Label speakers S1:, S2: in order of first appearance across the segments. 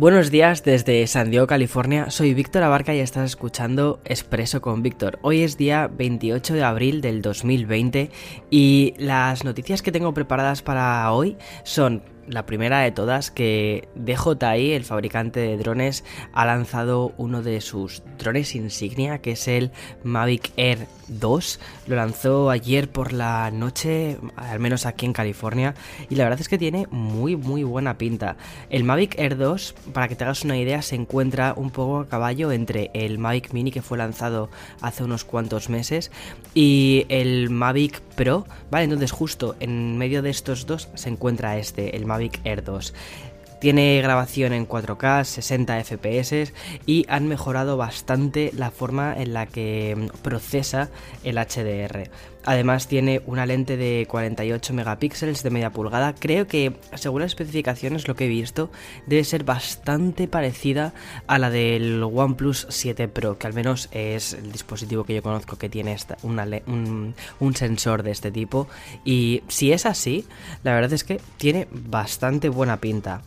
S1: Buenos días desde San Diego, California. Soy Víctor Abarca y estás escuchando Expreso con Víctor. Hoy es día 28 de abril del 2020 y las noticias que tengo preparadas para hoy son la primera de todas que DJI, el fabricante de drones, ha lanzado uno de sus drones insignia, que es el Mavic Air 2. Lo lanzó ayer por la noche, al menos aquí en California, y la verdad es que tiene muy muy buena pinta. El Mavic Air 2, para que te hagas una idea, se encuentra un poco a caballo entre el Mavic Mini que fue lanzado hace unos cuantos meses y el Mavic Pro, ¿vale? Entonces justo en medio de estos dos se encuentra este, el Mavic Air 2. Tiene grabación en 4K, 60 FPS y han mejorado bastante la forma en la que mm, procesa el HDR. Además tiene una lente de 48 megapíxeles de media pulgada. Creo que, según las especificaciones, lo que he visto, debe ser bastante parecida a la del OnePlus 7 Pro, que al menos es el dispositivo que yo conozco que tiene un, un sensor de este tipo. Y si es así, la verdad es que tiene bastante buena pinta.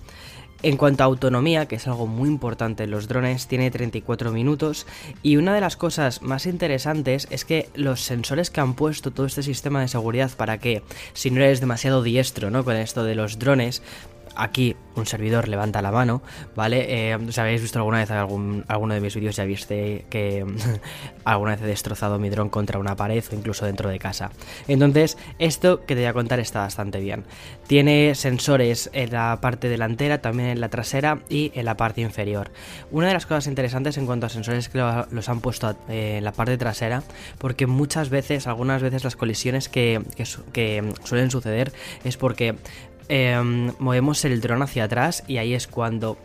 S1: En cuanto a autonomía, que es algo muy importante en los drones, tiene 34 minutos y una de las cosas más interesantes es que los sensores que han puesto todo este sistema de seguridad para que si no eres demasiado diestro ¿no? con esto de los drones, aquí un servidor levanta la mano, ¿vale? Eh, si habéis visto alguna vez algún, alguno de mis vídeos, ya viste que alguna vez he destrozado mi dron contra una pared o incluso dentro de casa. Entonces, esto que te voy a contar está bastante bien. Tiene sensores en la parte delantera, también en la trasera y en la parte inferior. Una de las cosas interesantes en cuanto a sensores que los han puesto eh, en la parte trasera, porque muchas veces, algunas veces las colisiones que, que suelen suceder es porque Em, movemos el dron hacia atrás y ahí es cuando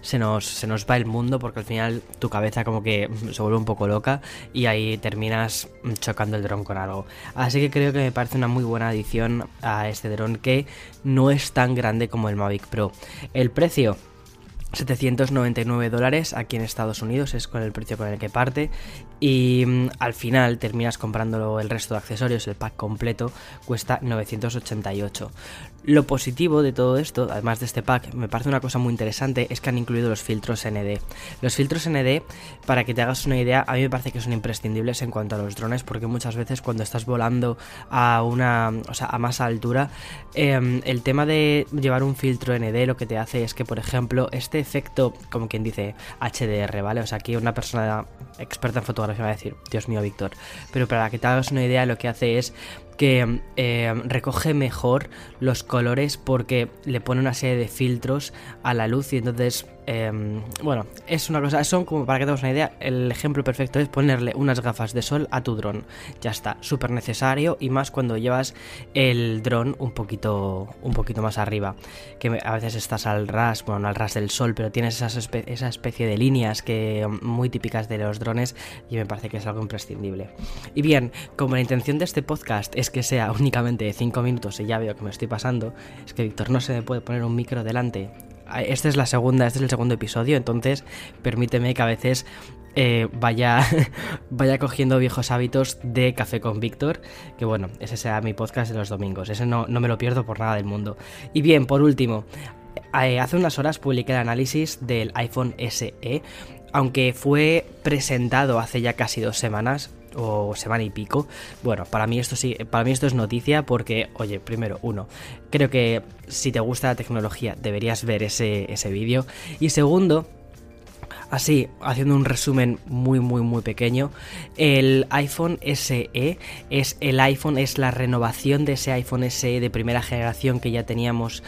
S1: se, nos, se nos va el mundo porque al final tu cabeza como que se vuelve un poco loca y ahí terminas chocando el dron con algo. Así que creo que me parece una muy buena adición a este dron que no es tan grande como el Mavic Pro. El precio 799 dólares aquí en Estados Unidos es con el precio con el que parte y mm, al final terminas comprando el resto de accesorios, el pack completo cuesta 988. Lo positivo de todo esto, además de este pack, me parece una cosa muy interesante, es que han incluido los filtros ND. Los filtros ND, para que te hagas una idea, a mí me parece que son imprescindibles en cuanto a los drones, porque muchas veces cuando estás volando a una, o sea, a más altura, em, el tema de llevar un filtro ND lo que te hace es que, por ejemplo, este efecto, como quien dice, HDR, ¿vale? O sea, aquí una persona experta en fotografía va a decir, Dios mío, Víctor, pero para que te hagas una idea, lo que hace es que eh, recoge mejor los colores porque le pone una serie de filtros a la luz y entonces Em, bueno, es una cosa, son como para que tengas una idea, el ejemplo perfecto es ponerle unas gafas de sol a tu dron. Ya está, súper necesario y más cuando llevas el dron un poquito, un poquito más arriba. Que a veces estás al ras, bueno, no al ras del sol, pero tienes esa especie de líneas que muy típicas de los drones y me parece que es algo imprescindible. Y bien, como la intención de este podcast es que sea únicamente de 5 minutos y ya veo que me estoy pasando, es que Víctor no se me puede poner un micro delante esta es la segunda, este es el segundo episodio, entonces permíteme que a veces eh, vaya, vaya cogiendo viejos hábitos de Café con Víctor, que bueno, ese será mi podcast de los domingos, ese no, no me lo pierdo por nada del mundo. Y bien, por último, eh, hace unas horas publiqué el análisis del iPhone SE, aunque fue presentado hace ya casi dos semanas, o semana y pico. Bueno, para mí esto sí, para mí esto es noticia porque, oye, primero, uno, creo que si te gusta la tecnología deberías ver ese, ese vídeo. Y segundo, Así, haciendo un resumen muy muy muy pequeño, el iPhone SE es el iPhone, es la renovación de ese iPhone SE de primera generación que ya teníamos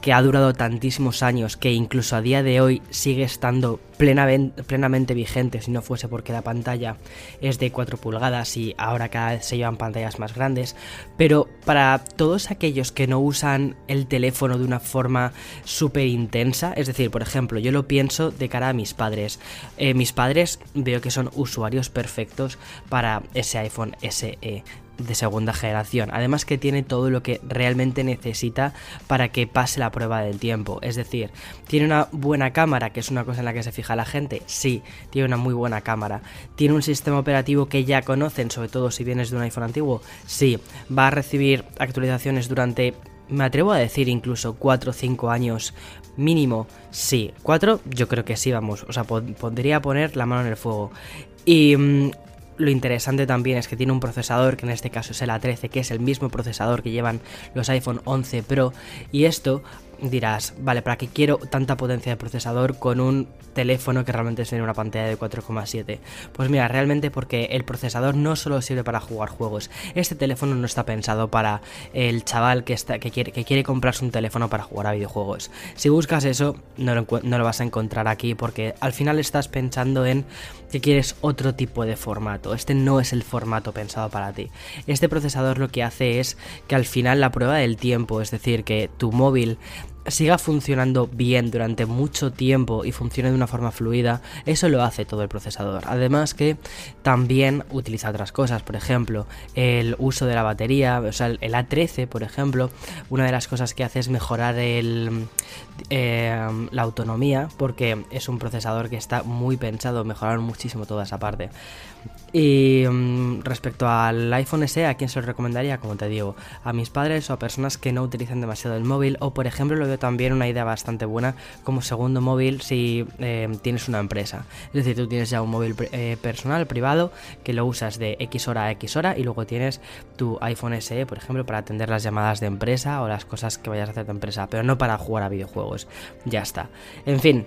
S1: que ha durado tantísimos años, que incluso a día de hoy sigue estando plenamente, vigente, si no fuese porque la pantalla es de 4 pulgadas y ahora cada vez se llevan pantallas más grandes, pero para todos aquellos que no usan el teléfono de una forma súper intensa, es decir, por ejemplo, yo lo pienso de cara a mis padres, eh, mis padres veo que son usuarios perfectos para ese iPhone SE de segunda generación. Además que tiene todo lo que realmente necesita para que pase la prueba del tiempo. Es decir, tiene una buena cámara, que es una cosa en la que se fija la gente. Sí, tiene una muy buena cámara. Tiene un sistema operativo que ya conocen, sobre todo si vienes de un iPhone antiguo. Sí, va a recibir actualizaciones durante me atrevo a decir incluso 4 o 5 años mínimo. Sí, 4 yo creo que sí, vamos. O sea, podría poner la mano en el fuego. Y mm, lo interesante también es que tiene un procesador, que en este caso es el A13, que es el mismo procesador que llevan los iPhone 11 Pro. Y esto dirás, vale, ¿para qué quiero tanta potencia de procesador con un teléfono que realmente tiene una pantalla de 4,7? Pues mira, realmente porque el procesador no solo sirve para jugar juegos, este teléfono no está pensado para el chaval que, está, que, quiere, que quiere comprarse un teléfono para jugar a videojuegos. Si buscas eso, no lo, no lo vas a encontrar aquí porque al final estás pensando en que quieres otro tipo de formato. Este no es el formato pensado para ti. Este procesador lo que hace es que al final la prueba del tiempo, es decir, que tu móvil siga funcionando bien durante mucho tiempo y funcione de una forma fluida, eso lo hace todo el procesador. Además que también utiliza otras cosas, por ejemplo, el uso de la batería, o sea, el A13, por ejemplo, una de las cosas que hace es mejorar el, eh, la autonomía, porque es un procesador que está muy pensado, mejorar muchísimo toda esa parte. Y mm, respecto al iPhone SE, ¿a quién se lo recomendaría? Como te digo, a mis padres o a personas que no utilizan demasiado el móvil, o por ejemplo, lo también una idea bastante buena como segundo móvil si eh, tienes una empresa. Es decir, tú tienes ya un móvil eh, personal, privado, que lo usas de X hora a X hora, y luego tienes tu iPhone SE, por ejemplo, para atender las llamadas de empresa o las cosas que vayas a hacer de empresa, pero no para jugar a videojuegos. Ya está. En fin,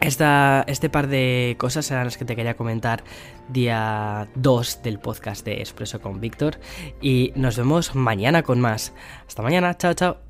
S1: esta, este par de cosas eran las que te quería comentar día 2 del podcast de Expreso con Víctor y nos vemos mañana con más. Hasta mañana, chao chao.